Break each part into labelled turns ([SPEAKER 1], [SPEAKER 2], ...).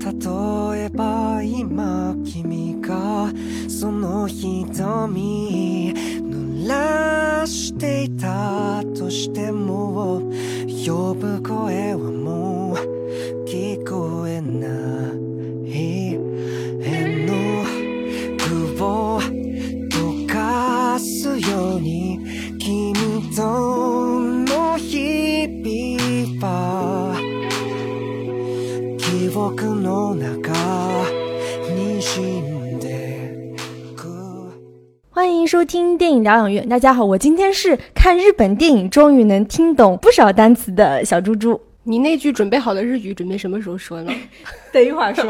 [SPEAKER 1] 例えば今君がその瞳濡らしていたとしても呼ぶ声はもう聞こえない。
[SPEAKER 2] 收听电影疗养院。大家好，我今天是看日本电影终于能听懂不少单词的小猪猪。
[SPEAKER 3] 你那句准备好的日语准备什么时候说呢？
[SPEAKER 2] 等一会儿说。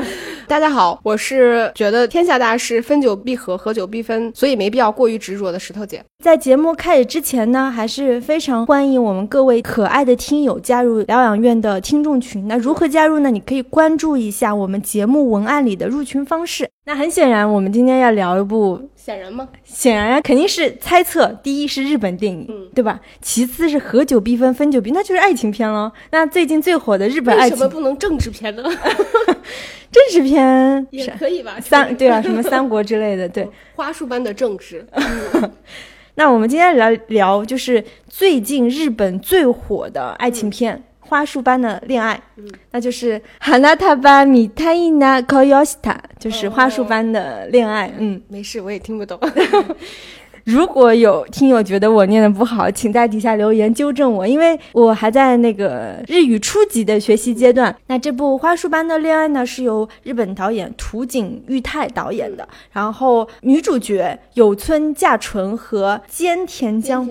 [SPEAKER 3] 大家好，我是觉得天下大事分久必合，合久必分，所以没必要过于执着的石头姐。
[SPEAKER 2] 在节目开始之前呢，还是非常欢迎我们各位可爱的听友加入疗养院的听众群。那如何加入呢？你可以关注一下我们节目文案里的入群方式。那很显然，我们今天要聊一部，
[SPEAKER 3] 显然吗？
[SPEAKER 2] 显然肯定是猜测。第一是日本电影，
[SPEAKER 3] 嗯
[SPEAKER 2] 对吧？其次是合久必分，分久必，那就是爱情片喽。那最近最火的日本爱情
[SPEAKER 3] 为什么不能政治片呢？
[SPEAKER 2] 政治片
[SPEAKER 3] 也
[SPEAKER 2] 是
[SPEAKER 3] 可以吧？
[SPEAKER 2] 三对啊，什么三国之类的，对。
[SPEAKER 3] 花束般的政治，
[SPEAKER 2] 那我们今天聊聊，就是最近日本最火的爱情片《花束般的恋爱》，
[SPEAKER 3] 嗯
[SPEAKER 2] 那就是《花束般みたいな恋をした》，就是花束般的恋爱。嗯，
[SPEAKER 3] 没事，我也听不懂。
[SPEAKER 2] 如果有听友觉得我念的不好，请在底下留言纠正我，因为我还在那个日语初级的学习阶段。那这部《花束般的恋爱》呢，是由日本导演土井裕太导演的，然后女主角有村架纯和菅田将，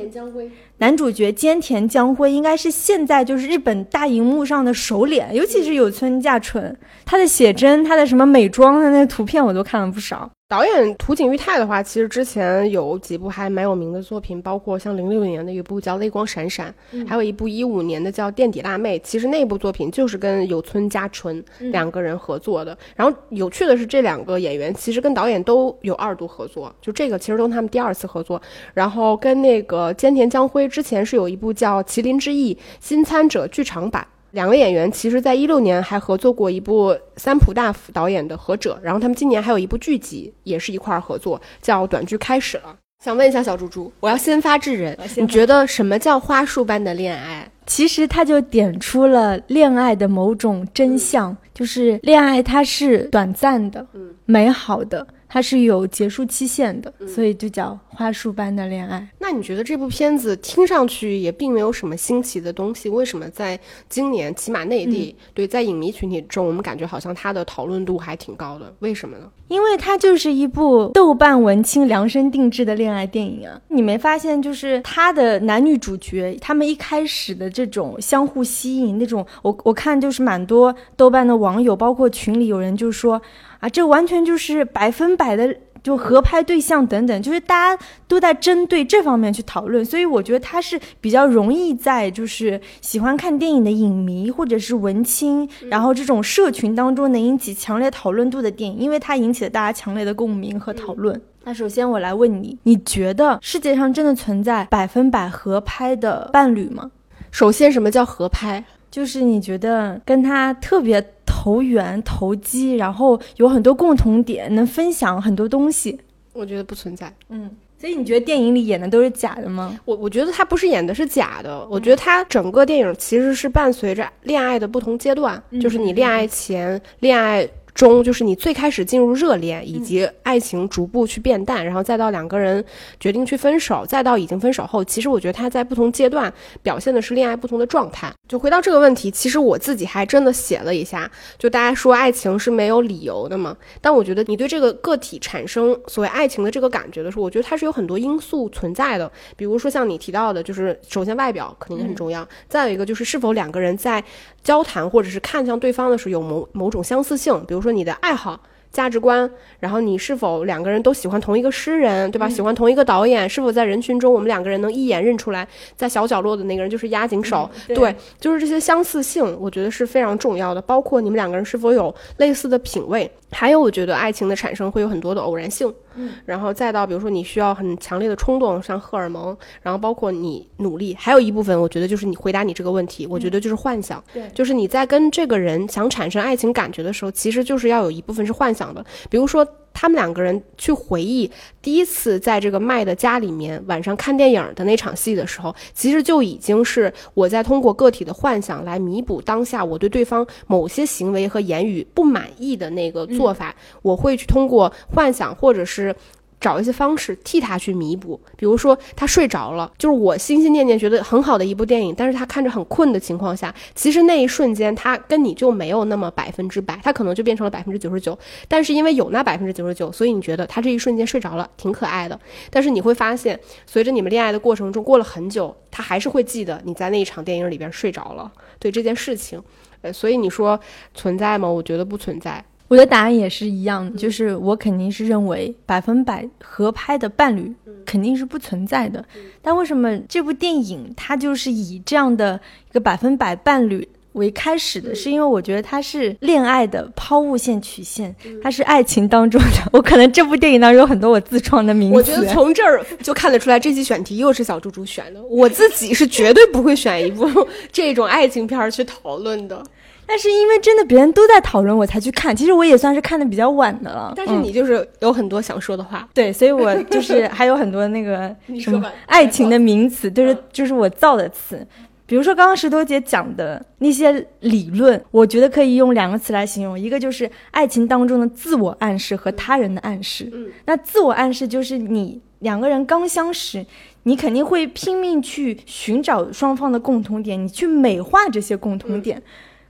[SPEAKER 2] 男主角菅田将晖应该是现在就是日本大荧幕上的首脸，尤其是有村架纯，他的写真、他的什么美妆的那图片我都看了不少。
[SPEAKER 3] 导演土井裕太的话，其实之前有几部还蛮有名的作品，包括像零六年的一部叫《泪光闪闪》，还有一部一五年的叫《垫底辣妹》。其实那部作品就是跟有村架纯两个人合作的。然后有趣的是，这两个演员其实跟导演都有二度合作，就这个其实都是他们第二次合作。然后跟那个菅田将晖之前是有一部叫《麒麟之翼》新参者剧场版。两个演员其实，在一六年还合作过一部三浦大辅导演的《何者》，然后他们今年还有一部剧集，也是一块儿合作，叫《短剧开始了》。想问一下小猪猪，我要先发制人，你觉得什么叫花束般的恋爱？
[SPEAKER 2] 其实他就点出了恋爱的某种真相，就是恋爱它是短暂的、
[SPEAKER 3] 嗯
[SPEAKER 2] 美好的，它是有结束期限的，所以就叫花束般的恋爱。
[SPEAKER 3] 那你觉得这部片子听上去也并没有什么新奇的东西，为什么在今年起码内地、对在影迷群体中，我们感觉好像它的讨论度还挺高的？为什么呢？
[SPEAKER 2] 因为它就是一部豆瓣文青量身定制的恋爱电影啊！你没发现，就是它的男女主角，他们一开始的这种相互吸引，那种我我看就是蛮多豆瓣的网友，包括群里有人就说啊，这完全就是百分百的。就合拍对象等等，就是大家都在针对这方面去讨论，所以我觉得它是比较容易在就是喜欢看电影的影迷或者是文青，然后这种社群当中能引起强烈讨论度的电影，因为它引起了大家强烈的共鸣和讨论。那首先我来问你，你觉得世界上真的存在百分百合拍的伴侣吗？
[SPEAKER 3] 首先，什么叫合拍？
[SPEAKER 2] 就是你觉得跟他特别投缘、投机，然后有很多共同点，能分享很多东西。
[SPEAKER 3] 我觉得不存在。
[SPEAKER 2] 嗯，所以你觉得电影里演的都是假的吗？
[SPEAKER 3] 我我觉得他不是演的是假的，我觉得他整个电影其实是伴随着恋爱的不同阶段，就是你恋爱前、恋爱中，就是你最开始进入热恋，以及爱情逐步去变淡，然后再到两个人决定去分手，再到已经分手后，其实我觉得他在不同阶段表现的是恋爱不同的状态。就回到这个问题，其实我自己还真的写了一下，就大家说爱情是没有理由的嘛，但我觉得你对这个个体产生所谓爱情的这个感觉的时候，我觉得它是有很多因素存在的，比如说像你提到的，就是首先外表肯定很重要，再有一个就是是否两个人在交谈或者是看向对方的时候有某某种相似性，比如说你的爱好。价值观，然后你是否两个人都喜欢同一个诗人，对吧？喜欢同一个导演，是否在人群中我们两个人能一眼认出来，在小角落的那个人就是押井守？
[SPEAKER 2] 对
[SPEAKER 3] 对，就是这些相似性，我觉得是非常重要的。包括你们两个人是否有类似的品味，还有，我觉得爱情的产生会有很多的偶然性，
[SPEAKER 2] 嗯，
[SPEAKER 3] 然后再到比如说你需要很强烈的冲动，像荷尔蒙，然后包括你努力，还有一部分我觉得就是你回答你这个问题，我觉得就是幻想，
[SPEAKER 2] 对
[SPEAKER 3] 就是你在跟这个人想产生爱情感觉的时候，其实就是要有一部分是幻想的，比如说他们两个人去回忆第一次在这个麦的家里面晚上看电影的那场戏的时候，其实就已经是我在通过个体的幻想来弥补当下我对对方某些行为和言语不满意的那个做法，我会去通过幻想或者是。找一些方式替他去弥补，比如说他睡着了，就是我心心念念觉得很好的一部电影，但是他看着很困的情况下，其实那一瞬间他跟你就没有那么百分之百，他可能就变成了百分之九十九，但是因为有那百分之九十九，所以你觉得他这一瞬间睡着了挺可爱的，但是你会发现，随着你们恋爱的过程中过了很久，他还是会记得你在那一场电影里边睡着了，对这件事情，呃，所以你说存在吗？我觉得不存在。
[SPEAKER 2] 我的答案也是一样的，就是我肯定是认为百分百合拍的伴侣肯定是不存在的。但为什么这部电影它就是以这样的一个百分百伴侣为开始的？是因为我觉得它是恋爱的抛物线曲线，它是爱情当中的。我可能这部电影当中有很多我自创的名词。
[SPEAKER 3] 我觉得从这儿就看得出来，这期选题又是小猪猪选的。我自己是绝对不会选一部 这种爱情片儿去讨论的。
[SPEAKER 2] 但是因为真的别人都在讨论，我才去看。其实我也算是看的比较晚的了。
[SPEAKER 3] 但是你就是有很多想说的话，
[SPEAKER 2] 对，所以我就是 还有很多那个什么爱情的名词，就是就是我造的词。比如说刚刚石头姐讲的那些理论，我觉得可以用两个词来形容，一个就是爱情当中的自我暗示和他人的暗示。
[SPEAKER 3] 嗯，
[SPEAKER 2] 那自我暗示就是你两个人刚相识，你肯定会拼命去寻找双方的共同点，你去美化这些共同点。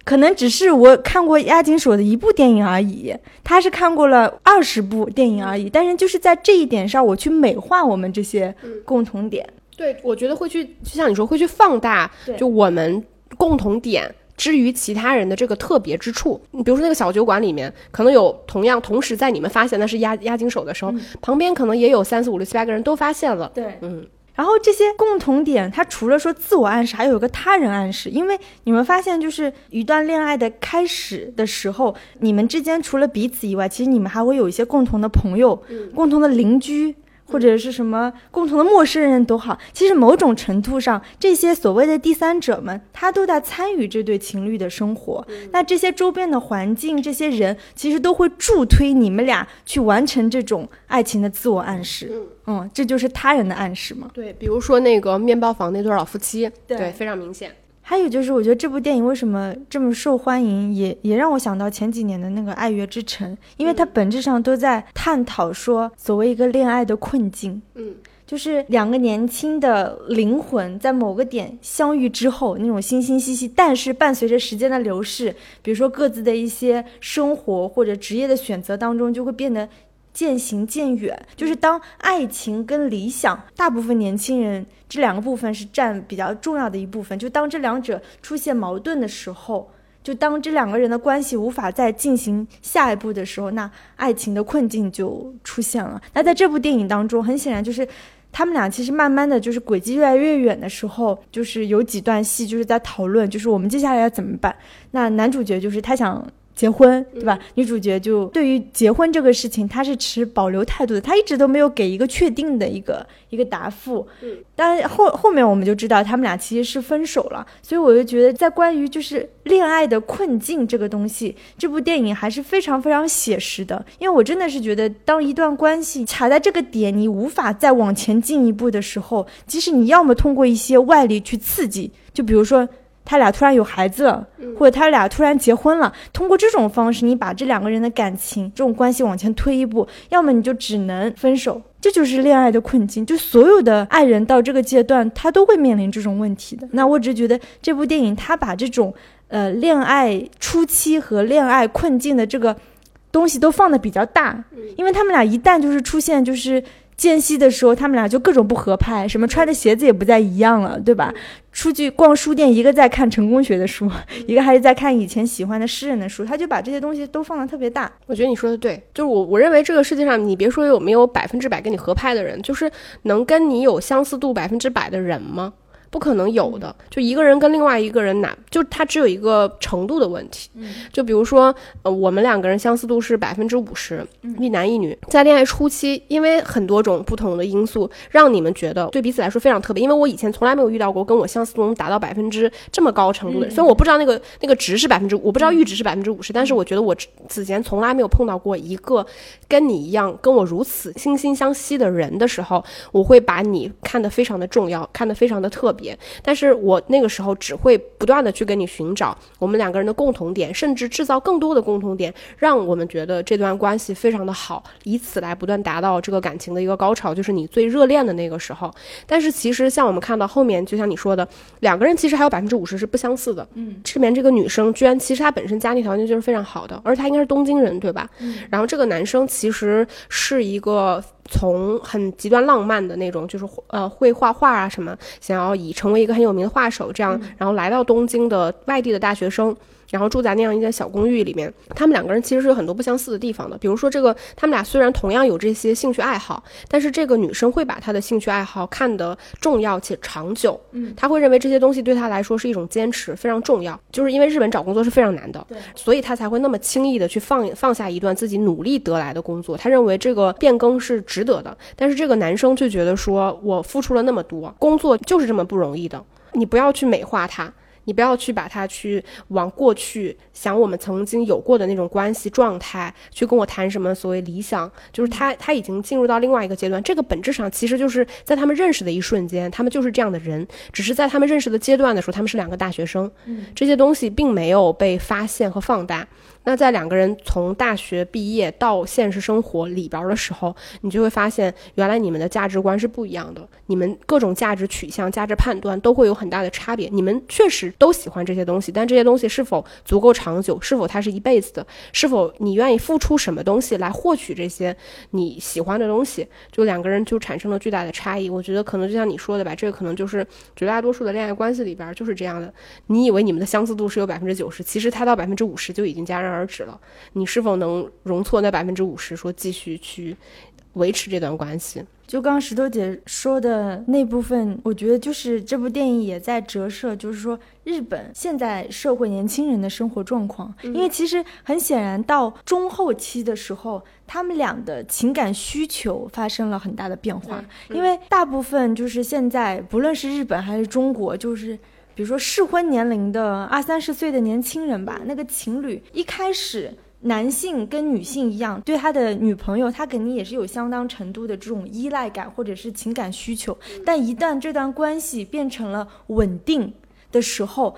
[SPEAKER 2] 可能只是我看过押井守的一部电影而已，他是看过了二十部电影而已，但是就是在这一点上，我去美化我们这些共同点。
[SPEAKER 3] 对，我觉得会去，就像你说，会去放大，就我们共同点。之于其他人的这个特别之处，你比如说那个小酒馆里面，可能有同样同时在你们发现那是押押金手的时候，旁边可能也有三四五六七八个人都发现了。
[SPEAKER 2] 对，
[SPEAKER 3] 嗯，
[SPEAKER 2] 然后这些共同点，它除了说自我暗示，还有一个他人暗示。因为你们发现，就是一段恋爱的开始的时候，你们之间除了彼此以外，其实你们还会有一些共同的朋友、共同的邻居。或者是什么共同的陌生人都好，其实某种程度上，这些所谓的第三者们，他都在参与这对情侣的生活。那这些周边的环境，这些人，其实都会助推你们俩去完成这种爱情的自我暗示。嗯，这就是他人的暗示嘛。
[SPEAKER 3] 对，比如说那个面包房那对老夫妻，
[SPEAKER 2] 对
[SPEAKER 3] 非常明显。
[SPEAKER 2] 还有就是，我觉得这部电影为什么这么受欢迎，也也让我想到前几年的那个《爱乐之城》，因为它本质上都在探讨说所谓一个恋爱的困境。
[SPEAKER 3] 嗯，
[SPEAKER 2] 就是两个年轻的灵魂在某个点相遇之后，那种惺惺息息，但是伴随着时间的流逝，比如说各自的一些生活或者职业的选择当中，就会变得渐行渐远。就是当爱情跟理想，大部分年轻人这两个部分是占比较重要的一部分。就当这两者出现矛盾的时候，就当这两个人的关系无法再进行下一步的时候，那爱情的困境就出现了。那在这部电影当中，很显然就是。他们俩其实慢慢的就是轨迹越来越远的时候，就是有几段戏就是在讨论，就是我们接下来要怎么办。那男主角就是他想结婚，对吧？女主角就对于结婚这个事情，她是持保留态度的，她一直都没有给一个确定的一个一个答复。
[SPEAKER 3] 嗯，
[SPEAKER 2] 但后后面我们就知道他们俩其实是分手了，所以我就觉得在关于就是恋爱的困境这个东西，这部电影还是非常非常写实的。因为我真的是觉得，当一段关系卡在这个点，你无法再往前进一步的时候，即使你要么通过一些外力去刺激，就比如说。他俩突然有孩子了，或者他俩突然结婚了，通过这种方式，你把这两个人的感情、这种关系往前推一步，要么你就只能分手，这就是恋爱的困境。就所有的爱人到这个阶段，他都会面临这种问题的。那我只是觉得这部电影，他把这种呃恋爱初期和恋爱困境的这个东西都放的比较大，因为他们俩一旦就是出现就是。间隙的时候，他们俩就各种不合拍，什么穿的鞋子也不再一样了，对吧？出去逛书店，一个在看成功学的书，一个还是在看以前喜欢的诗人的书，他就把这些东西都放的特别大。
[SPEAKER 3] 我觉得你说的对，就是我我认为这个世界上，你别说有没有百分之百跟你合拍的人，就是能跟你有相似度百分之百的人吗？不可能有的。就一个人跟另外一个人哪，就他只有一个程度的问题。就比如说，呃，我们两个人相似度是百分之五十，一男一女，在恋爱初期，因为很多种不同的因素，让你们觉得对彼此来说非常特别。因为我以前从来没有遇到过跟我相似度能达到百分之这么高程度的人，虽然我不知道那个那个值是百分之，我不知道阈值是百分之五十，但是我觉得我此前从来没有碰到过一个跟你一样跟我如此惺惺相惜的人的时候，我会把你看得非常的重要，看得非常的特别。但是我那个时候只会不断的去跟你寻找我们两个人的共同点，甚至制造更多的共同点，让我们觉得这段关系非常的好，以此来不断达到这个感情的一个高潮，就是你最热恋的那个时候。但是其实像我们看到后面，就像你说的，两个人其实还有百分之五十是不相似的。嗯，这面这个女生居然其实她本身家庭条件就是非常好的，而且她应该是东京人，对吧？嗯。然后这个男生其实是一个从很极端浪漫的那种，就是呃会画画啊什么，想要以成为一个很有名的画手这样，然后来到东京的外地的大学生。然后住在那样一间小公寓里面，他们两个人其实是有很多不相似的地方的。比如说，这个他们俩虽然同样有这些兴趣爱好，但是这个女生会把她的兴趣爱好看得重要且长久。嗯，她会认为这些东西对她来说是一种坚持，非常重要。就是因为日本找工作是非常难的，对，所以她才会那么轻易的去放放下一段自己努力得来的工作。她认为这个变更是值得的。但是这个男生就觉得说，我付出了那么多，工作就是这么不容易的，你不要去美化它。你不要去把它去往过去想我们曾经有过的那种关系状态去跟我谈什么所谓理想，就是他他已经进入到另外一个阶段。这个本质上其实就是在他们认识的一瞬间，他们就是这样的人，只是在他们认识的阶段的时候，他们是两个大学生，这些东西并没有被发现和放大。那在两个人从大学毕业到现实生活里边的时候，你就会发现，原来你们的价值观是不一样的，你们各种价值取向、价值判断都会有很大的差别。你们确实都喜欢这些东西，但这些东西是否足够长久？是否它是一辈子的？是否你愿意付出什么东西来获取这些你喜欢的东西？就两个人就产生了巨大的差异。我觉得可能就像你说的吧，这个可能就是绝大多数的恋爱关系里边就是这样的。你以为你们的相似度是有百分之九十，其实它到百分之五十就已经加上。而止了，你是否能容错那百分之五十，说继续去维持这段关系？
[SPEAKER 2] 就刚刚石头姐说的那部分，我觉得就是这部电影也在折射，就是说日本现在社会年轻人的生活状况。因为其实很显然，到中后期的时候，他们俩的情感需求发生了很大的变化。因为大部分就是现在，不论是日本还是中国，就是。比如说适婚年龄的二三十岁的年轻人吧，那个情侣一开始，男性跟女性一样，对他的女朋友，他肯定也是有相当程度的这种依赖感或者是情感需求。但一旦这段关系变成了稳定的时候，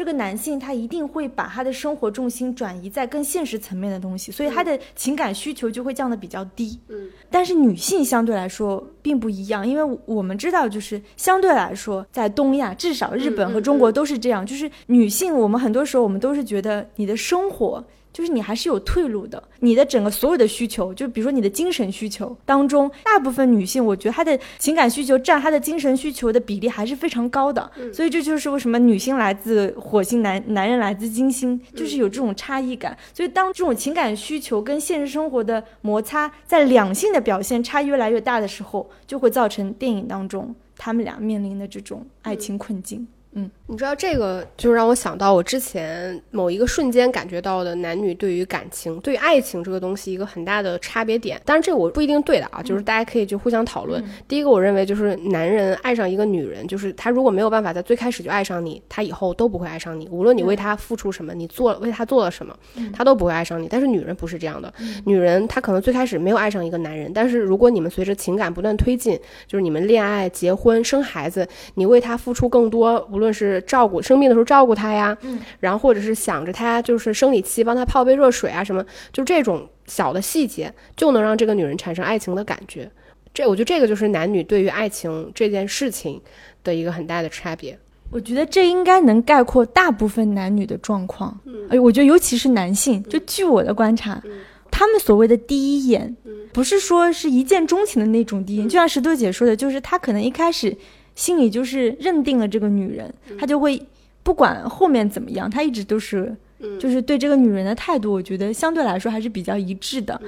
[SPEAKER 2] 这个男性他一定会把他的生活重心转移在更现实层面的东西，所以他的情感需求就会降得比较低。嗯，但是女性相对来说并不一样，因为我们知道，就是相对来说，在东亚，至少日本和中国都是这样，就是女性，我们很多时候我们都是觉得你的生活。就是你还是有退路的，你的整个所有的需求，就比如说你的精神需求当中，大部分女性，我觉得她的情感需求占她的精神需求的比例还是非常高的。所以这就是为什么女性来自火星，男男人来自金星，就是有这种差异感。所以当这种情感需求跟现实生活的摩擦，在两性的表现差异越来越大的时候，就会造成电影当中他们俩面临的这种爱情困境。嗯，
[SPEAKER 3] 你知道这个就让我想到我之前某一个瞬间感觉到的男女对于感情、对于爱情这个东西一个很大的差别点。当然这我不一定对的啊，就是大家可以就互相讨论。第一个，我认为就是男人爱上一个女人，就是他如果没有办法在最开始就爱上你，他以后都不会爱上你。无论你为他付出什么，你做为他做了什么，他都不会爱上你。但是女人不是这样的，女人她可能最开始没有爱上一个男人，但是如果你们随着情感不断推进，就是你们恋爱、结婚、生孩子，你为他付出更多。无论是照顾生病的时候照顾他呀，嗯，然后或者是想着他就是生理期帮他泡杯热水啊什么，就这种小的细节就能让这个女人产生爱情的感觉。这我觉得这个就是男女对于爱情这件事情的一个很大的差别。
[SPEAKER 2] 我觉得这应该能概括大部分男女的状况。嗯，哎，我觉得尤其是男性，就据我的观察，他们所谓的第一眼，不是说是一见钟情的那种第一眼，就像石头姐说的，就是他可能一开始。心里就是认定了这个女人，他就会不管后面怎么样，他一直都是就是对这个女人的态度，我觉得相对来说还是比较一致的。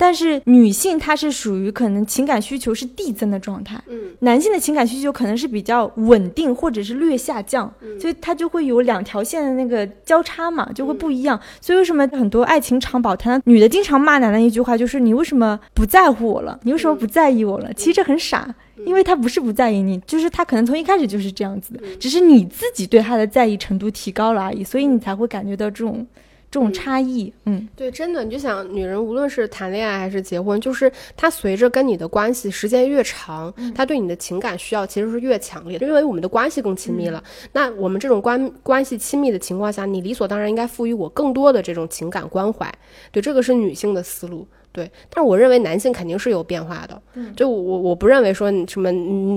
[SPEAKER 2] 但是女性她是属于可能情感需求是递增的状态，
[SPEAKER 3] 嗯，
[SPEAKER 2] 男性的情感需求可能是比较稳定或者是略下降，所以它就会有两条线的那个交叉嘛，就会不一样。所以为什么很多爱情长跑谈女的经常骂男的一句话就是你为什么不在乎我了？你为什么不在意我了？其实这很傻，因为他不是不在意你，就是他可能从一开始就是这样子的，只是你自己对他的在意程度提高了而已，所以你才会感觉到这种。这种差异，嗯，
[SPEAKER 3] 对，真的，你就想，女人无论是谈恋爱还是结婚，就是她随着跟你的关系时间越长，她对你的情感需要其实是越强烈的，因为我们的关系更亲密了。那我们这种关关系亲密的情况下，你理所当然应该赋予我更多的这种情感关怀。对，这个是女性的思路。对，但是我认为男性肯定是有变化的。就我我不认为说什么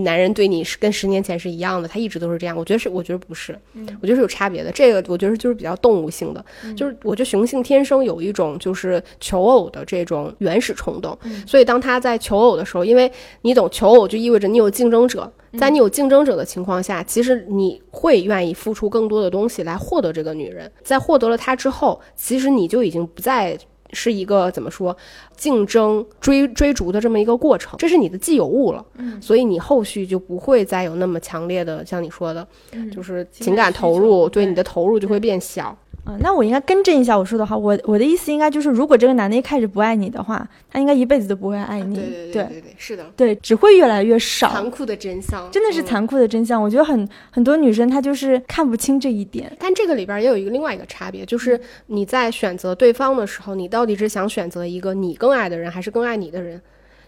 [SPEAKER 3] 男人对你是跟十年前是一样的，他一直都是这样。我觉得是，我觉得不是，我觉得是有差别的。这个我觉得就是比较动物性的，就是我觉得雄性天生有一种就是求偶的这种原始冲动，所以当他在求偶的时候，因为你懂求偶就意味着你有竞争者，在你有竞争者的情况下，其实你会愿意付出更多的东西来获得这个女人。在获得了她之后，其实你就已经不再。是一个怎么说，竞争追追逐的这么一个过程，这是你的既有物了，嗯，所以你后续就不会再有那么强烈的，像你说的，就是情感投入，对你的投入就会变小。
[SPEAKER 2] 啊，那我应该更正一下我说的话。我我的意思应该就是，如果这个男的一开始不爱你的话，他应该一辈子都不会爱你。
[SPEAKER 3] 对对对对对，是的，
[SPEAKER 2] 对，只会越来越少。
[SPEAKER 3] 残酷的真相，
[SPEAKER 2] 真的是残酷的真相。我觉得很很多女生她就是看不清这一点。
[SPEAKER 3] 但这个里边也有一个另外一个差别，就是你在选择对方的时候，你到底是想选择一个你更爱的人，还是更爱你的人？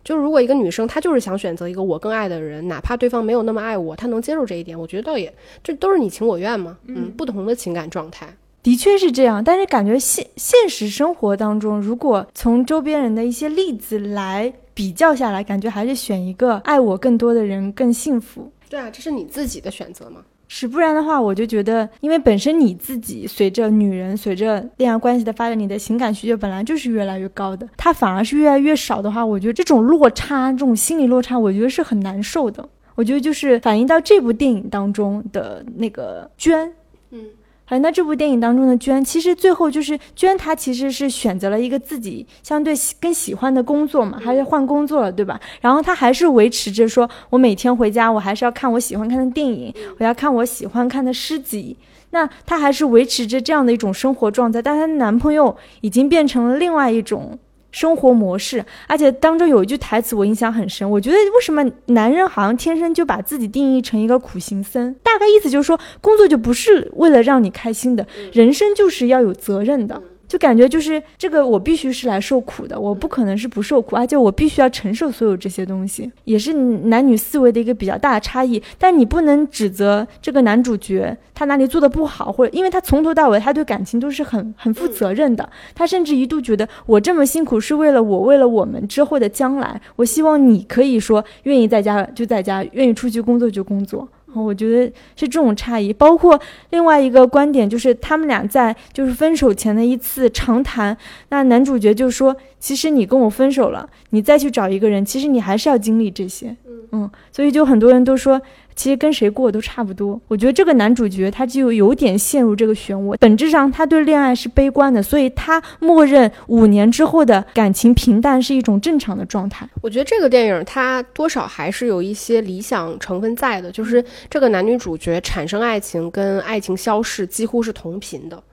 [SPEAKER 3] 就是如果一个女生她就是想选择一个我更爱的人，哪怕对方没有那么爱我，她能接受这一点，我觉得倒也这都是你情我愿嘛。嗯，不同的情感状态。
[SPEAKER 2] 的确是这样，但是感觉现现实生活当中，如果从周边人的一些例子来比较下来，感觉还是选一个爱我更多的人更幸福。
[SPEAKER 3] 对啊，这是你自己的选择嘛？
[SPEAKER 2] 是，不然的话，我就觉得，因为本身你自己随着女人随着恋爱关系的发展，你的情感需求本来就是越来越高的，它反而是越来越少的话，我觉得这种落差，这种心理落差，我觉得是很难受的。我觉得就是反映到这部电影当中的那个娟，嗯。好，那这部电影当中的娟，其实最后就是娟，她其实是选择了一个自己相对更喜欢的工作嘛，还是换工作了，对吧？然后她还是维持着说，我每天回家，我还是要看我喜欢看的电影，我要看我喜欢看的诗集。那她还是维持着这样的一种生活状态，但她的男朋友已经变成了另外一种。生活模式，而且当中有一句台词我印象很深，我觉得为什么男人好像天生就把自己定义成一个苦行僧？大概意思就是说，工作就不是为了让你开心的，人生就是要有责任的。就感觉就是这个，我必须是来受苦的，我不可能是不受苦，而且我必须要承受所有这些东西，也是男女思维的一个比较大的差异。但你不能指责这个男主角他哪里做的不好，或者因为他从头到尾他对感情都是很很负责任的，他甚至一度觉得我这么辛苦是为了我，为了我们之后的将来，我希望你可以说愿意在家就在家，愿意出去工作就工作。我觉得是这种差异，包括另外一个观点，就是他们俩在就是分手前的一次长谈，那男主角就说：“其实你跟我分手了，你再去找一个人，其实你还是要经历这些。”嗯，所以就很多人都说。其实跟谁过都差不多。我觉得这个男主角他就有点陷入这个漩涡，本质上他对恋爱是悲观的，所以他默认五年之后的感情平淡是一种正常的状态。
[SPEAKER 3] 我觉得这个电影它多少还是有一些理想成分在的，就是这个男女主角产生爱情跟爱情消逝几乎是同频的。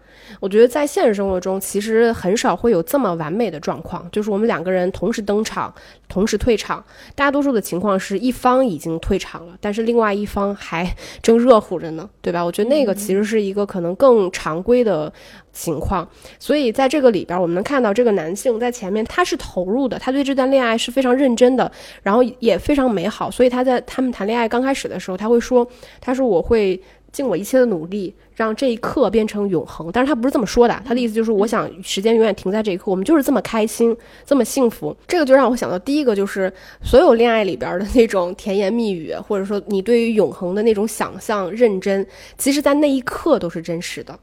[SPEAKER 3] 我觉得在现实生活中，其实很少会有这么完美的状况，就是我们两个人同时登场，同时退场。大多数的情况是一方已经退场了，但是另外一方还正热乎着呢，对吧？我觉得那个其实是一个可能更常规的情况。所以在这个里边，我们能看到这个男性在前面他是投入的，他对这段恋爱是非常认真的，然后也非常美好。所以他在他们谈恋爱刚开始的时候，他会说：“他说我会。”尽我一切的努力，让这一刻变成永恒。但是他不是这么说的，他的意思就是，我想时间永远停在这一刻。我们就是这么开心，这么幸福。这个就让我想到第一个，就是所有恋爱里边的那种甜言蜜语，或者说你对于永恒的那种想象、认真，其实在那一刻都是真实的。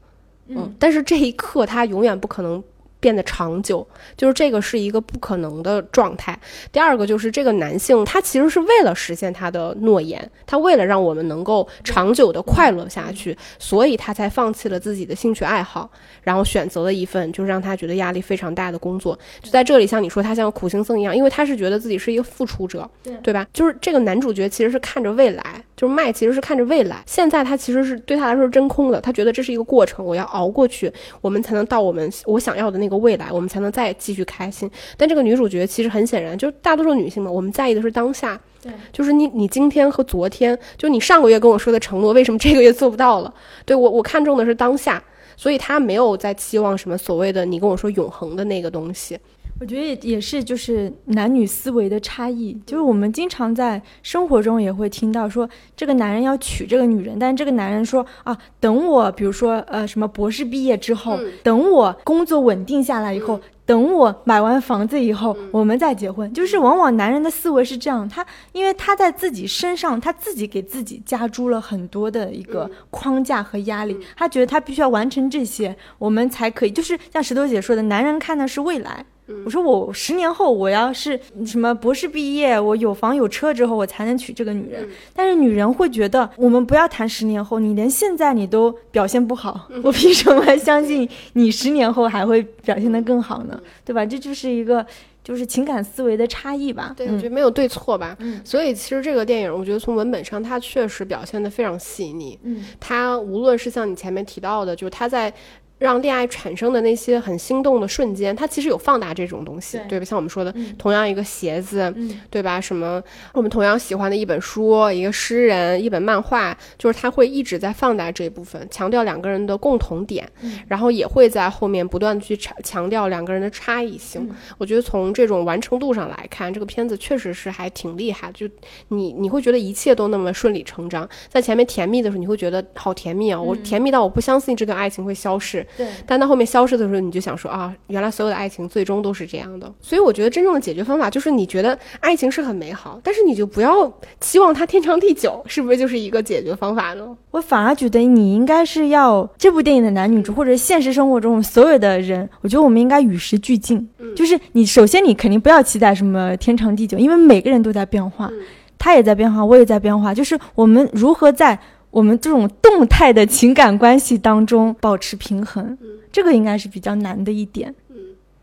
[SPEAKER 3] 嗯，但是这一刻它永远不可能变得长久，就是这个是一个不可能的状态。第二个就是这个男性，他其实是为了实现他的诺言，他为了让我们能够长久的快乐下去，所以他才放弃了自己的兴趣爱好，然后选择了一份就是让他觉得压力非常大的工作。就在这里，像你说他像苦行僧一样，因为他是觉得自己是一个付出者，
[SPEAKER 2] 对
[SPEAKER 3] 对吧？就是这个男主角其实是看着未来，就是麦其实是看着未来，现在他其实是对他来说是真空的，他觉得这是一个过程，我要熬过去，我们才能到我们我想要的那个未来，我们才能再继续开心。但这个女主角其实很显然，就大多数女性嘛，我们在意的是当下，
[SPEAKER 2] 对，
[SPEAKER 3] 就是你你今天和昨天，就你上个月跟我说的承诺，为什么这个月做不到了？对我我看重的是当下，所以他没有在期望什么所谓的你跟我说永恒的那个东西。
[SPEAKER 2] 我觉得也也是，就是男女思维的差异。就是我们经常在生活中也会听到说，这个男人要娶这个女人，但这个男人说啊，等我，比如说呃什么博士毕业之后，
[SPEAKER 3] 嗯
[SPEAKER 2] 等我工作稳定下来以后，等我买完房子以后，我们再结婚。就是往往男人的思维是这样，他因为他在自己身上，他自己给自己加诸了很多的一个框架和压力，他觉得他必须要完成这些，我们才可以。就是像石头姐说的，男人看的是未来。我说我十年后我要是什么博士毕业，我有房有车之后，我才能娶这个女人。但是女人会觉得，我们不要谈十年后，你连现在你都表现不好，我凭什么相信你十年后还会表现得更好呢？对吧？这就是一个就是情感思维的差异吧。
[SPEAKER 3] 对，
[SPEAKER 2] 嗯
[SPEAKER 3] 我觉得没有对错吧。
[SPEAKER 2] 嗯
[SPEAKER 3] 所以其实这个电影，我觉得从文本上，它确实表现的非常细腻。
[SPEAKER 2] 嗯
[SPEAKER 3] 它无论是像你前面提到的，就是他在让恋爱产生的那些很心动的瞬间，它其实有放大这种东西，
[SPEAKER 2] 对
[SPEAKER 3] 对吧？像我们说的，
[SPEAKER 2] 嗯
[SPEAKER 3] 同样一个鞋子，
[SPEAKER 2] 嗯
[SPEAKER 3] 对吧？什么我们同样喜欢的一本书、一个诗人、一本漫画，就是他会一直在放大这一部分，强调两个人的共同点，
[SPEAKER 2] 嗯
[SPEAKER 3] 然后也会在后面不断去强强调两个人的差异性。
[SPEAKER 2] 嗯
[SPEAKER 3] 我觉得从这种完成度上来看，这个片子确实是还挺厉害。就你你会觉得一切都那么顺理成章，在前面甜蜜的时候，你会觉得好甜蜜啊！我
[SPEAKER 2] 嗯
[SPEAKER 3] 甜蜜到我不相信这段爱情会消逝，
[SPEAKER 2] 对。
[SPEAKER 3] 但到后面消失的时候，你就想说啊，原来所有的爱情最终都是这样的。所以我觉得真正的解决方法就是，你觉得爱情是很美好，但是你就不要期望它天长地久，是不是就是一个解决方法呢？
[SPEAKER 2] 我反而觉得你应该是要这部电影的男女主，或者现实生活中所有的人，我觉得我们应该与时俱进。就是你首先你肯定不要期待什么天长地久，因为每个人都在变化，
[SPEAKER 3] 嗯
[SPEAKER 2] 他也在变化，我也在变化。就是我们如何在我们这种动态的情感关系当中保持平衡，这个应该是比较难的一点。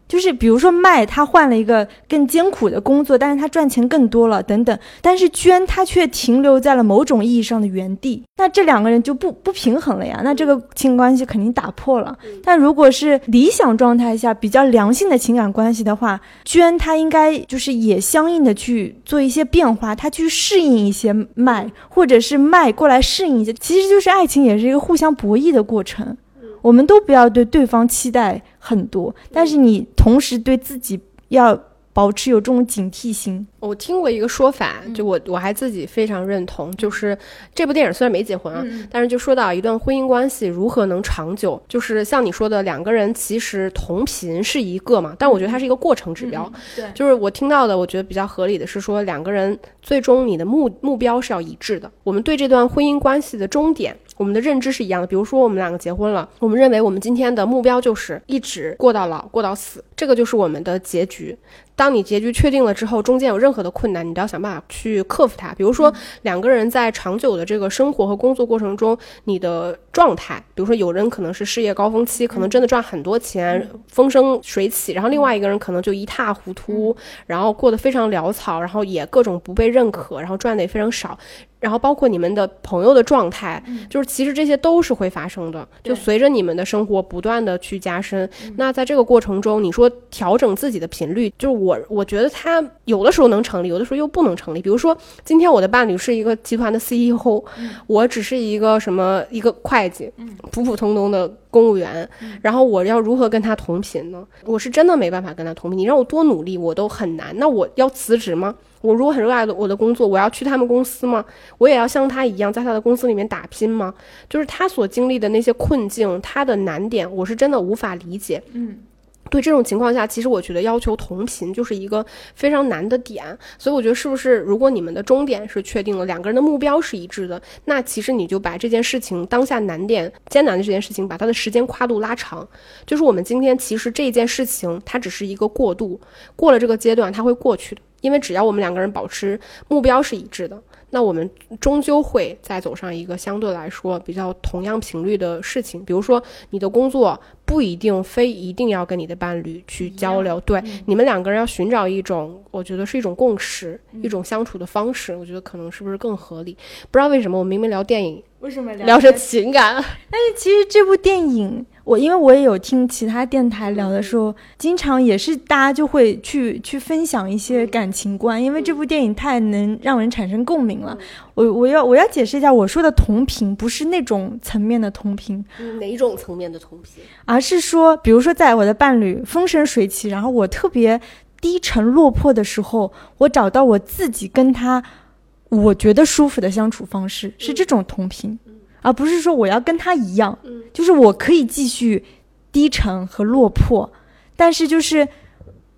[SPEAKER 2] 就是比如说麦，他换了一个更艰苦的工作，但是他赚钱更多了，等等。但是娟他却停留在了某种意义上的原地，那这两个人就不不平衡了呀。那这个亲关系肯定打破了。但如果是理想状态下比较良性的情感关系的话，娟他应该就是也相应的去做一些变化，他去适应一些麦，或者是麦过来适应一些。其实就是爱情也是一个互相博弈的过程。我们都不要对对方期待很多，但是你同时对自己要保持有这种警惕心。
[SPEAKER 3] 我听过一个说法，就我我还自己非常认同，就是这部电影虽然没结婚啊，但是就说到一段婚姻关系如何能长久，就是像你说的，两个人其实同频是一个嘛，但我觉得它是一个过程指标。
[SPEAKER 2] 对
[SPEAKER 3] 就是我听到的，我觉得比较合理的是说，两个人最终你的目目标是要一致的。我们对这段婚姻关系的终点，我们的认知是一样的。比如说，我们两个结婚了，我们认为我们今天的目标就是一直过到老，过到死，这个就是我们的结局。当你结局确定了之后，中间有任何的困难，你都要想办法去克服它。比如说，两个人在长久的这个生活和工作过程中，你的状态，比如说有人可能是事业高峰期，可能真的赚很多钱，风生水起，然后另外一个人可能就一塌糊涂，然后过得非常潦草，然后也各种不被认可，然后赚的也非常少。然后包括你们的朋友的状态，就是其实这些都是会发生的，就随着你们的生活不断的去加深。那在这个过程中，你说调整自己的频率，就是我我觉得他有的时候能成立，有的时候又不能成立。比如说今天我的伴侣是一个集团的 CEO，、我只是一个什么一个会计，普普通通的公务员，然后我要如何跟他同频呢？我是真的没办法跟他同频，你让我多努力我都很难。那我要辞职吗？我如果很热爱我的工作，我要去他们公司吗？我也要像他一样在他的公司里面打拼吗？就是他所经历的那些困境，他的难点，我是真的无法理解。
[SPEAKER 2] 嗯，
[SPEAKER 3] 对这种情况下，其实我觉得要求同频就是一个非常难的点。所以我觉得是不是，如果你们的终点是确定了，两个人的目标是一致的，那其实你就把这件事情当下难点、艰难的这件事情，把它的时间跨度拉长。就是我们今天其实这件事情，它只是一个过渡，过了这个阶段，它会过去的。因为只要我们两个人保持目标是一致的。那我们终究会再走上一个相对来说比较同样频率的事情，比如说你的工作不一定非一定要跟你的伴侣去交流，对，你们两个人要寻找一种，我觉得是一种共识，一种相处的方式，我觉得可能是不是更合理？不知道为什么我明明聊电影，
[SPEAKER 2] 为什么
[SPEAKER 3] 聊着情感？
[SPEAKER 2] 但是其实这部电影。我因为我也有听其他电台聊的时候，经常也是大家就会去去分享一些感情观，因为这部电影太能让人产生共鸣了。我我要我要解释一下，我说的同频不是那种层面的同频，
[SPEAKER 3] 哪种层面的同频？
[SPEAKER 2] 而是说，比如说在我的伴侣风生水起，然后我特别低沉落魄的时候，我找到我自己跟他我觉得舒服的相处方式，是这种同频。而不是说我要跟他一样，就是我可以继续低沉和落魄，但是就是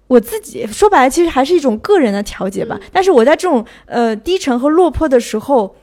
[SPEAKER 2] 我自己说白了，其实还是一种个人的调节吧。但是我在这种呃低沉和落魄的时候，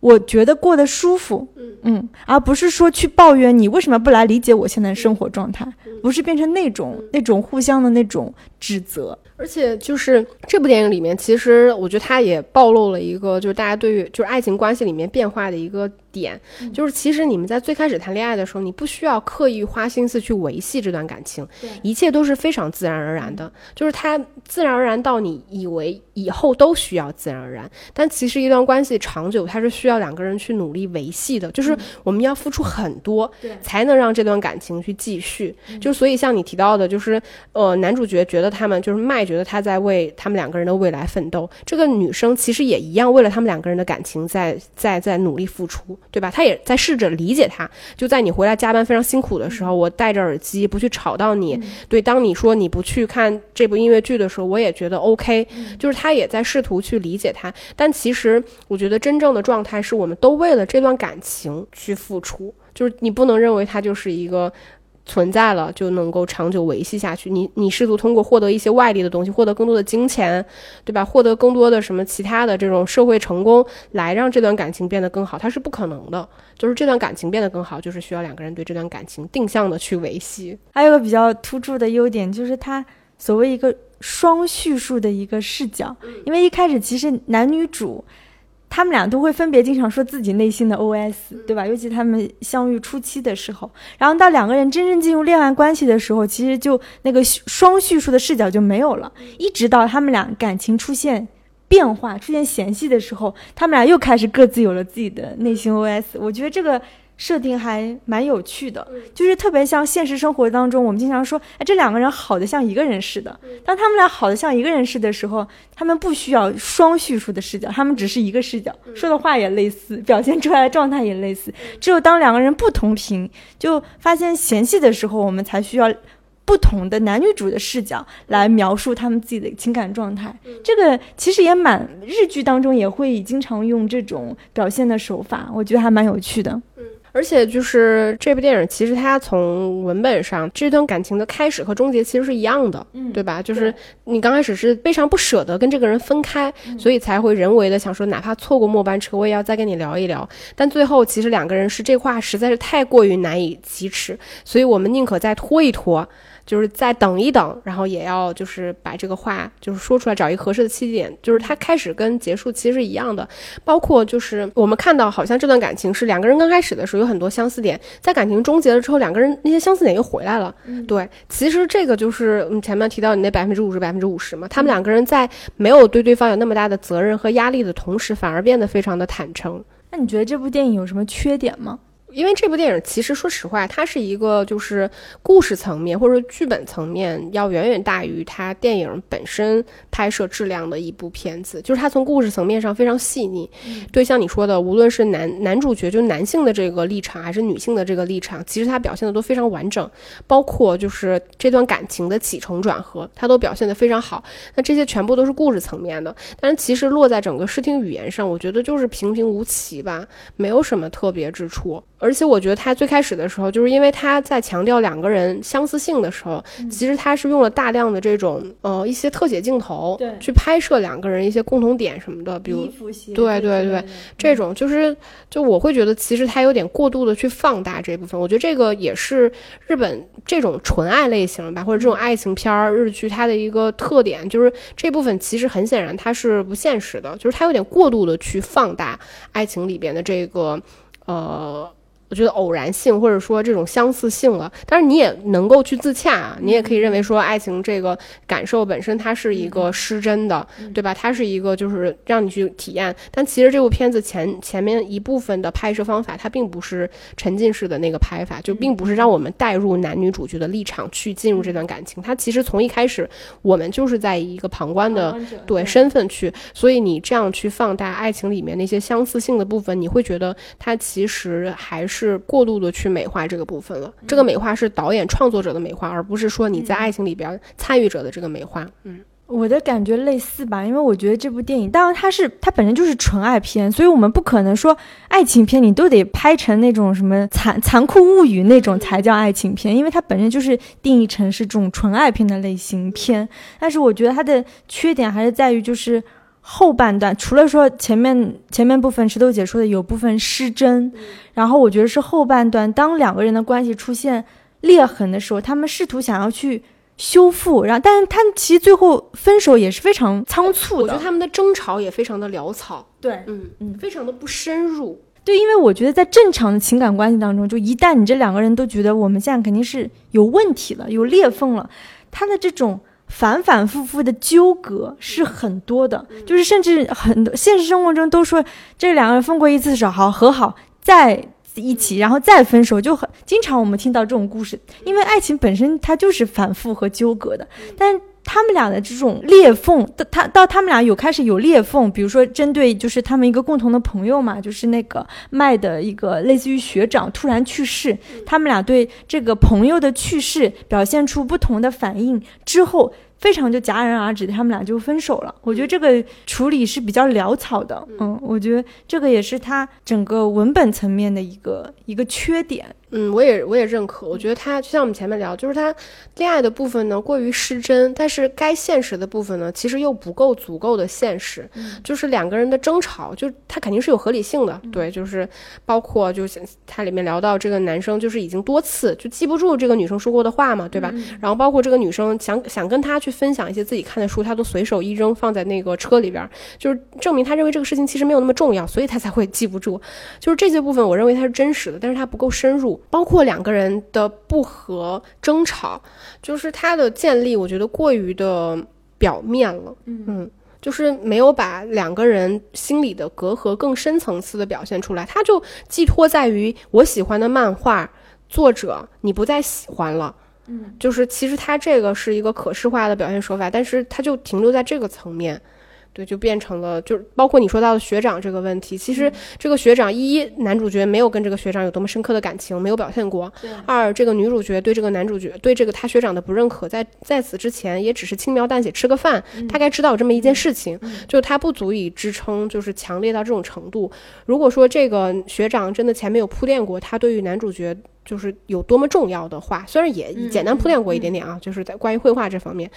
[SPEAKER 2] 我觉得过得舒服，嗯，而不是说去抱怨你为什么不来理解我现在的生活状态，不是变成那种那种互相的那种指责。
[SPEAKER 3] 而且就是这部电影里面，其实我觉得它也暴露了一个，就是大家对于就是爱情关系里面变化的一个。点就是，其实你们在最开始谈恋爱的时候，你不需要刻意花心思去维系这段感情，一切都是非常自然而然的。就是它自然而然到你以为以后都需要自然而然，但其实一段关系长久，它是需要两个人去努力维系的。就是我们要付出很多，才能让这段感情去继续。就所以像你提到的，就是呃，男主角觉得他们就是麦觉得他在为他们两个人的未来奋斗，这个女生其实也一样，为了他们两个人的感情在在在努力付出。对吧？她也在试着理解他。就在你回来加班非常辛苦的时候，我戴着耳机不去吵到你。对，当你说你不去看这部音乐剧的时候，我也觉得 OK。就是她也在试图去理解他。但其实我觉得真正的状态是我们都为了这段感情去付出。就是你不能认为他就是一个。存在了就能够长久维系下去。你你试图通过获得一些外力的东西，获得更多的金钱，对吧？获得更多的什么其他的这种社会成功，来让这段感情变得更好，它是不可能的。就是这段感情变得更好，就是需要两个人对这段感情定向的去维系。
[SPEAKER 2] 还有个比较突出的优点，就是它所谓一个双叙述的一个视角。因为一开始其实男女主。他们俩都会分别经常说自己内心的 OS，对吧？尤其他们相遇初期的时候，然后到两个人真正进入恋爱关系的时候，其实就那个双叙述的视角就没有了。一直到他们俩感情出现变化、出现嫌隙的时候，他们俩又开始各自有了自己的内心 OS。我觉得这个。设定还蛮有趣的，就是特别像现实生活当中，我们经常说，哎，这两个人好的像一个人似的。当他们俩好的像一个人似的时候，他们不需要双叙述的视角，他们只是一个视角，说的话也类似，表现出来的状态也类似。只有当两个人不同频，就发现嫌隙的时候，我们才需要不同的男女主的视角来描述他们自己的情感状态。这个其实也蛮日剧当中也会经常用这种表现的手法，我觉得还蛮有趣的。
[SPEAKER 3] 而且就是这部电影，其实它从文本上，这段感情的开始和终结其实是一样的，嗯，对吧？就是你刚开始是非常不舍得跟这个人分开，所以才会人为的想说，哪怕错过末班车，我也要再跟你聊一聊。但最后其实两个人是这话实在是太过于难以启齿，所以我们宁可再拖一拖。就是再等一等，然后也要就是把这个话就是说出来，找一个合适的契机点。就是他开始跟结束其实是一样的，包括就是我们看到好像这段感情是两个人刚开始的时候有很多相似点，在感情终结了之后，两个人那些相似点又回来了。对，其实这个就是你前面提到你那百分之五十百分之五十嘛，他们两个人在没有对对方有那么大的责任和压力的同时，反而变得非常的坦诚。
[SPEAKER 2] 那你觉得这部电影有什么缺点吗？
[SPEAKER 3] 因为这部电影其实说实话，它是一个就是故事层面或者说剧本层面要远远大于它电影本身拍摄质量的一部片子。就是它从故事层面上非常细腻，对像你说的，无论是男男主角就男性的这个立场，还是女性的这个立场，其实它表现的都非常完整。包括就是这段感情的起承转合，它都表现得非常好。那这些全部都是故事层面的，但是其实落在整个视听语言上，我觉得就是平平无奇吧，没有什么特别之处。而且我觉得他最开始的时候，就是因为他在强调两个人相似性的时候，其实他是用了大量的这种呃一些特写镜头，
[SPEAKER 2] 对
[SPEAKER 3] 去拍摄两个人一些共同点什么的，比如对对对这种就是就我会觉得其实他有点过度的去放大这部分，我觉得这个也是日本这种纯爱类型吧，或者这种爱情片儿日剧它的一个特点，就是这部分其实很显然它是不现实的，就是它有点过度的去放大爱情里边的这个呃。我觉得偶然性或者说这种相似性了，但是你也能够去自洽啊，你也可以认为说爱情这个感受本身它是一个失真的，对吧？它是一个就是让你去体验，但其实这部片子前前面一部分的拍摄方法，它并不是沉浸式的那个拍法，就并不是让我们带入男女主角的立场去进入这段感情，它其实从一开始我们就是在一个旁观的对身份去，所以你这样去放大爱情里面那些相似性的部分，你会觉得它其实还是。是过度的去美化这个部分了，这个美化是导演创作者的美化，而不是说你在爱情里边参与者的这个美化。嗯，
[SPEAKER 2] 我的感觉类似吧，因为我觉得这部电影，当然它是它本身就是纯爱片，所以我们不可能说爱情片你都得拍成那种什么残残酷物语那种才叫爱情片，因为它本身就是定义成是这种纯爱片的类型片。但是我觉得它的缺点还是在于就是。后半段除了说前面前面部分石头姐说的有部分失真，然后我觉得是后半段当两个人的关系出现裂痕的时候，他们试图想要去修复，然后但是他们其实最后分手也是非常仓促的。
[SPEAKER 3] 我觉得他们的争吵也非常的潦草，
[SPEAKER 2] 对，
[SPEAKER 3] 嗯嗯，非常的不深入。
[SPEAKER 2] 对，因为我觉得在正常的情感关系当中，就一旦你这两个人都觉得我们现在肯定是有问题了，有裂缝了，他的这种。反反复复的纠葛是很多的，就是甚至很多现实生活中都说这两个人分过一次手，好和好再一起，然后再分手，就很经常我们听到这种故事。因为爱情本身它就是反复和纠葛的，但。他们俩的这种裂缝，到他到他们俩有开始有裂缝，比如说针对就是他们一个共同的朋友嘛，就是那个麦的一个类似于学长突然去世，他们俩对这个朋友的去世表现出不同的反应之后。非常就戛然而止，他们俩就分手了。我觉得这个处理是比较潦草的，嗯，我觉得这个也是他整个文本层面的一个一个缺点。
[SPEAKER 3] 嗯，我也我也认可。我觉得他就像我们前面聊，就是他恋爱的部分呢过于失真，但是该现实的部分呢其实又不够足够的现实。就是两个人的争吵，就他肯定是有合理性的。对，就是包括就是他里面聊到这个男生就是已经多次就记不住这个女生说过的话嘛，对吧？然后包括这个女生想想跟他去。分享一些自己看的书，他都随手一扔，放在那个车里边，就是证明他认为这个事情其实没有那么重要，所以他才会记不住。就是这些部分，我认为他是真实的，但是他不够深入。包括两个人的不和、争吵，就是它的建立，我觉得过于的表面了。嗯，就是没有把两个人心里的隔阂更深层次的表现出来。他就寄托在于我喜欢的漫画作者，你不再喜欢了。
[SPEAKER 2] 嗯，
[SPEAKER 3] 就是其实他这个是一个可视化的表现手法，但是他就停留在这个层面，对，就变成了，就是包括你说到的学长这个问题，其实这个学长一男主角没有跟这个学长有多么深刻的感情，没有表现过；二这个女主角对这个男主角对这个他学长的不认可，在在此之前也只是轻描淡写吃个饭，大概知道有这么一件事情，就他不足以支撑，就是强烈到这种程度。如果说这个学长真的前面有铺垫过，他对于男主角。就是有多么重要的话，虽然也简单铺垫过一点点啊，就是在关于绘画这方面，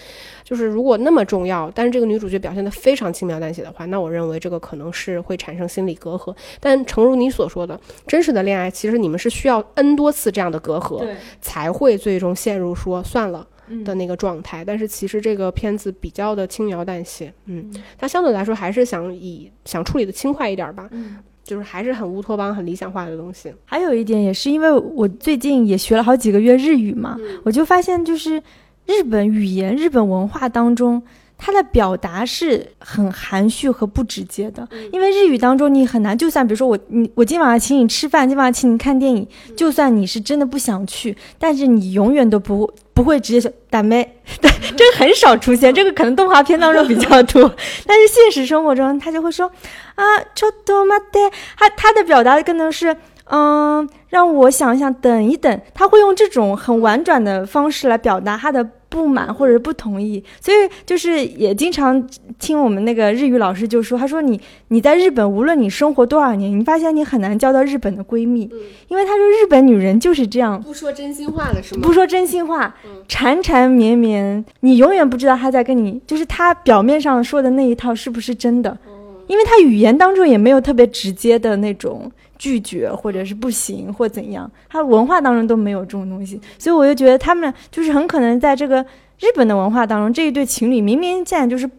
[SPEAKER 3] 就是如果那么重要，但是这个女主角表现的非常轻描淡写的话，那我认为这个可能是会产生心理隔阂。但诚如你所说的，真实的恋爱其实你们是需要 n 多次这样的隔阂，才会最终陷入说算了的那个状态。但是其实这个片子比较的轻描淡写，嗯，它相对来说还是想以想处理的轻快一点吧，
[SPEAKER 2] 嗯。
[SPEAKER 3] 就是还是很乌托邦、很理想化的东西。
[SPEAKER 2] 还有一点也是因为我最近也学了好几个月日语嘛，我就发现就是日本语言、日本文化当中，它的表达是很含蓄和不直接的。因为日语当中你很难，就算比如说我你我今晚上请你吃饭，今晚上请你看电影，就算你是真的不想去，但是你永远都不不会直接说“打妹”，对，这个很少出现，这个可能动画片当中比较多，但是现实生活中他就会说。啊，ちょっと待って。他他的表达可能是，嗯，让我想一想，等一等。他会用这种很婉转的方式来表达他的。 不满或者不同意，所以就是也经常听我们那个日语老师就说，他说你你在日本，无论你生活多少年，你发现你很难交到日本的闺蜜，因为他说日本女人就是这样，
[SPEAKER 3] 不说真心话的是吗？
[SPEAKER 2] 不说真心话，缠缠绵绵，你永远不知道她在跟你，就是她表面上说的那一套是不是真的，因为她语言当中也没有特别直接的那种。拒绝或者是不行或怎样，他文化当中都没有这种东西，所以我就觉得他们就是很可能在这个日本的文化当中，这一对情侣明明现在就是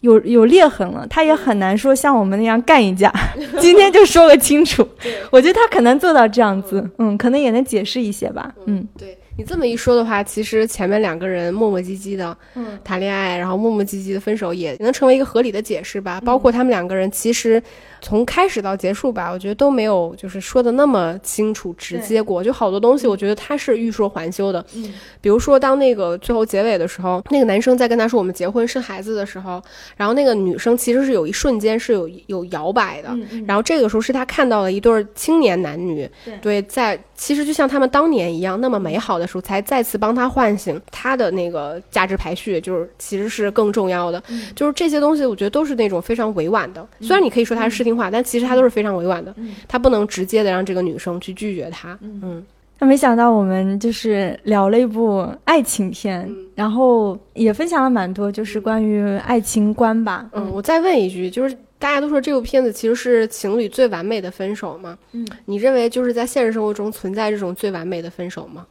[SPEAKER 2] 有 有裂痕了，他也很难说像我们那样干一架，今天就说个清楚。我觉得他可能做到这样子，嗯，可能也能解释一些吧，嗯，
[SPEAKER 3] 对。你这么一说的话，其实前面两个人磨磨唧唧的谈恋爱，然后磨磨唧唧的分手，也能成为一个合理的解释吧。包括他们两个人其实从开始到结束吧，我觉得都没有就是说的那么清楚直接过。就好多东西，我觉得他是欲说还休的。嗯，比如说当那个最后结尾的时候，那个男生在跟他说我们结婚生孩子的时候，然后那个女生其实是有一瞬间是有有摇摆的。然后这个时候是他看到了一对青年男女，对，在其实就像他们当年一样那么美好的。时候才再次帮他唤醒他的那个价值排序，就是其实是更重要的。就是这些东西，我觉得都是那种非常委婉的。虽然你可以说他是视听话，但其实他都是非常委婉的。他不能直接的让这个女生去拒绝他。嗯，
[SPEAKER 2] 那没想到我们就是聊了一部爱情片，然后也分享了蛮多，就是关于爱情观吧。
[SPEAKER 3] 嗯，我再问一句，就是。大家都说这部片子其实是情侣最完美的分手吗？嗯，你认为就是在现实生活中存在这种最完美的分手吗？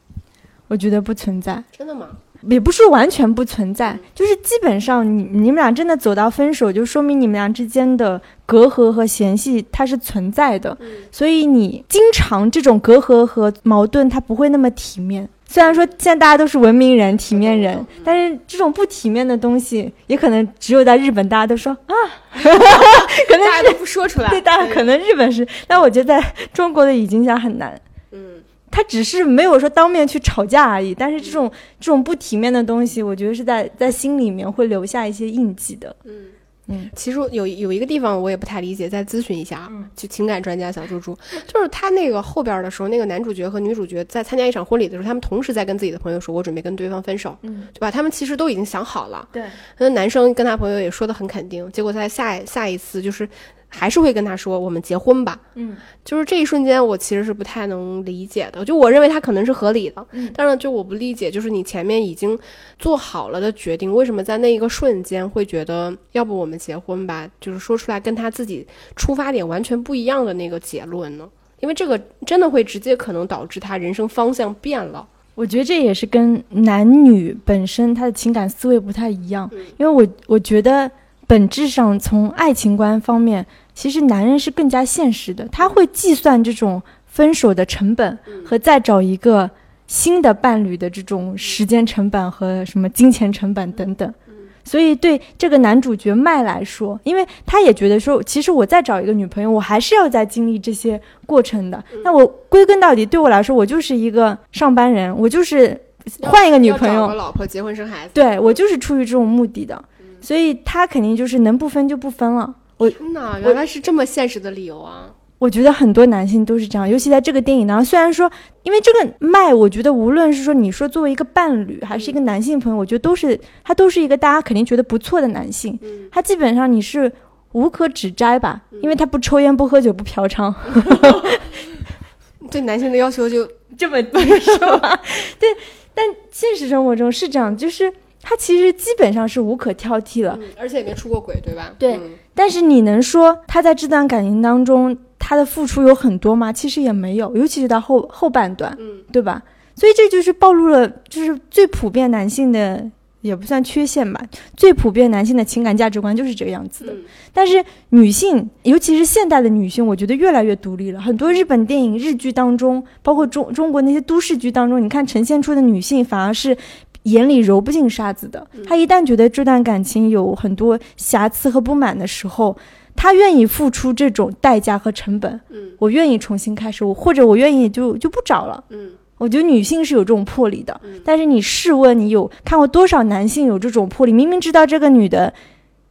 [SPEAKER 2] 我觉得不存在。
[SPEAKER 3] 真的吗？
[SPEAKER 2] 也不是完全不存在，就是基本上你你们俩真的走到分手，就说明你们俩之间的隔阂和嫌隙它是存在的。所以你经常这种隔阂和矛盾，它不会那么体面。虽然说现在大家都是文明人、体面人，但是这种不体面的东西，也可能只有在日本，大家都说啊，可能
[SPEAKER 3] 大家都不说出来。
[SPEAKER 2] 对，大家可能日本是，但我觉得在中国的语境下很难。嗯，他只是没有说当面去吵架而已，但是这种这种不体面的东西，我觉得是在在心里面会留下一些印记的。嗯。
[SPEAKER 3] 嗯，其实有有一个地方我也不太理解，再咨询一下啊，就情感专家小猪猪，就是他那个后边的时候，那个男主角和女主角在参加一场婚礼的时候，他们同时在跟自己的朋友说，我准备跟对方分手，嗯，对吧？他们其实都已经想好了，
[SPEAKER 2] 对，
[SPEAKER 3] 那男生跟他朋友也说的很肯定，结果在下下一次就是。还是会跟他说我们结婚吧，嗯，就是这一瞬间我其实是不太能理解的，就我认为他可能是合理的，嗯，但是就我不理解，就是你前面已经做好了的决定，为什么在那一个瞬间会觉得要不我们结婚吧？就是说出来跟他自己出发点完全不一样的那个结论呢？因为这个真的会直接可能导致他人生方向变了。
[SPEAKER 2] 我觉得这也是跟男女本身他的情感思维不太一样，因为我我觉得。本质上，从爱情观方面，其实男人是更加现实的。他会计算这种分手的成本和再找一个新的伴侣的这种时间成本和什么金钱成本等等。所以，对这个男主角麦来说，因为他也觉得说，其实我再找一个女朋友，我还是要再经历这些过程的。那我归根到底，对我来说，我就是一个上班人，我就是换一个女朋友，
[SPEAKER 3] 老婆结婚生孩子。
[SPEAKER 2] 对我就是出于这种目的的。所以他肯定就是能不分就不分了。我
[SPEAKER 3] 天哪，原来是这么现实的理由啊！
[SPEAKER 2] 我觉得很多男性都是这样，尤其在这个电影当中。虽然说，因为这个麦，我觉得无论是说你说作为一个伴侣，还是一个男性朋友，我觉得都是他都是一个大家肯定觉得不错的男性。他基本上你是无可指摘吧，因为他不抽烟、不喝酒、不嫖娼。
[SPEAKER 3] 对男性的要求就
[SPEAKER 2] 这么低是吧？对，但现实生活中是这样，就是。他其实基本上是无可挑剔了，
[SPEAKER 3] 而且也没出过轨，对吧？
[SPEAKER 2] 对。但是你能说他在这段感情当中他的付出有很多吗？其实也没有，尤其是到后后半段，嗯，对吧？所以这就是暴露了，就是最普遍男性的也不算缺陷吧。最普遍男性的情感价值观就是这个样子的。但是女性，尤其是现代的女性，我觉得越来越独立了。很多日本电影、日剧当中，包括中中国那些都市剧当中，你看呈现出的女性反而是。眼里揉不进沙子的，他一旦觉得这段感情有很多瑕疵和不满的时候，他愿意付出这种代价和成本。嗯，我愿意重新开始，我或者我愿意就就不找了。嗯，我觉得女性是有这种魄力的。但是你试问，你有看过多少男性有这种魄力？明明知道这个女的，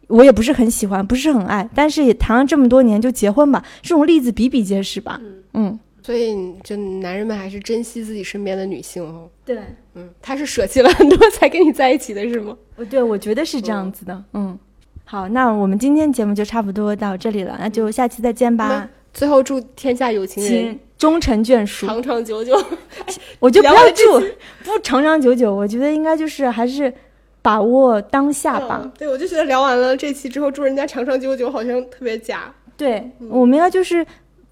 [SPEAKER 2] 我也不是很喜欢，不是很爱，但是也谈了这么多年，就结婚吧，这种例子比比皆是吧？嗯。
[SPEAKER 3] 所以就男人们还是珍惜自己身边的女性哦。
[SPEAKER 2] 对，
[SPEAKER 3] 嗯，他是舍弃了很多才跟你在一起的是吗？
[SPEAKER 2] 我对我觉得是这样子的。嗯，好，那我们今天节目就差不多到这里了，那就下期再见吧
[SPEAKER 3] 那。最后祝天下有情人
[SPEAKER 2] 终成眷属，
[SPEAKER 3] 长长久久。
[SPEAKER 2] 我就不要祝不长长久久，我觉得应该就是还是把握当下吧。
[SPEAKER 3] 嗯对，我就觉得聊完了这期之后，祝人家长长久久好像特别假。
[SPEAKER 2] 对，我们要就是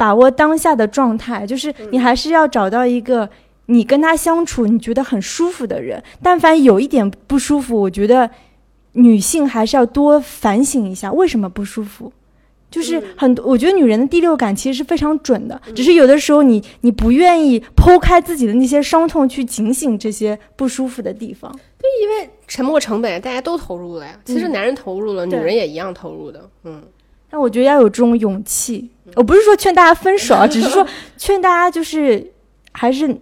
[SPEAKER 2] 把握当下的状态，就是你还是要找到一个你跟他相处你觉得很舒服的人。但凡有一点不舒服，我觉得女性还是要多反省一下为什么不舒服。就是很多，我觉得女人的第六感其实是非常准的，只是有的时候你你不愿意剖开自己的那些伤痛，去警醒这些不舒服的地方。
[SPEAKER 3] 对因为沉没成本大家都投入了呀，其实男人投入了，女人也一样投入的。嗯，
[SPEAKER 2] 但我觉得要有这种勇气。我不是说劝大家分手啊，只是说劝大家就是还是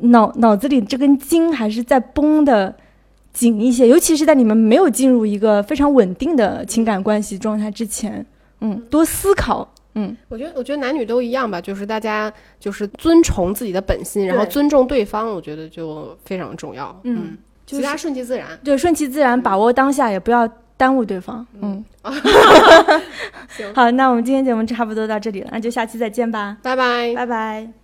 [SPEAKER 2] 脑脑子里这根筋还是在绷的紧一些，尤其是在你们没有进入一个非常稳定的情感关系状态之前，嗯，多思考。嗯，
[SPEAKER 3] 我觉得我觉得男女都一样吧，就是大家就是尊崇自己的本心，然后尊重对方，我觉得就非常重要。
[SPEAKER 2] 嗯就是
[SPEAKER 3] 其他顺其自然。
[SPEAKER 2] 对，顺其自然，把握当下，也不要耽误对方。嗯，
[SPEAKER 3] 行
[SPEAKER 2] 好，那我们今天节目差不多到这里了，那就下期再见吧，
[SPEAKER 3] 拜拜。
[SPEAKER 2] 拜拜。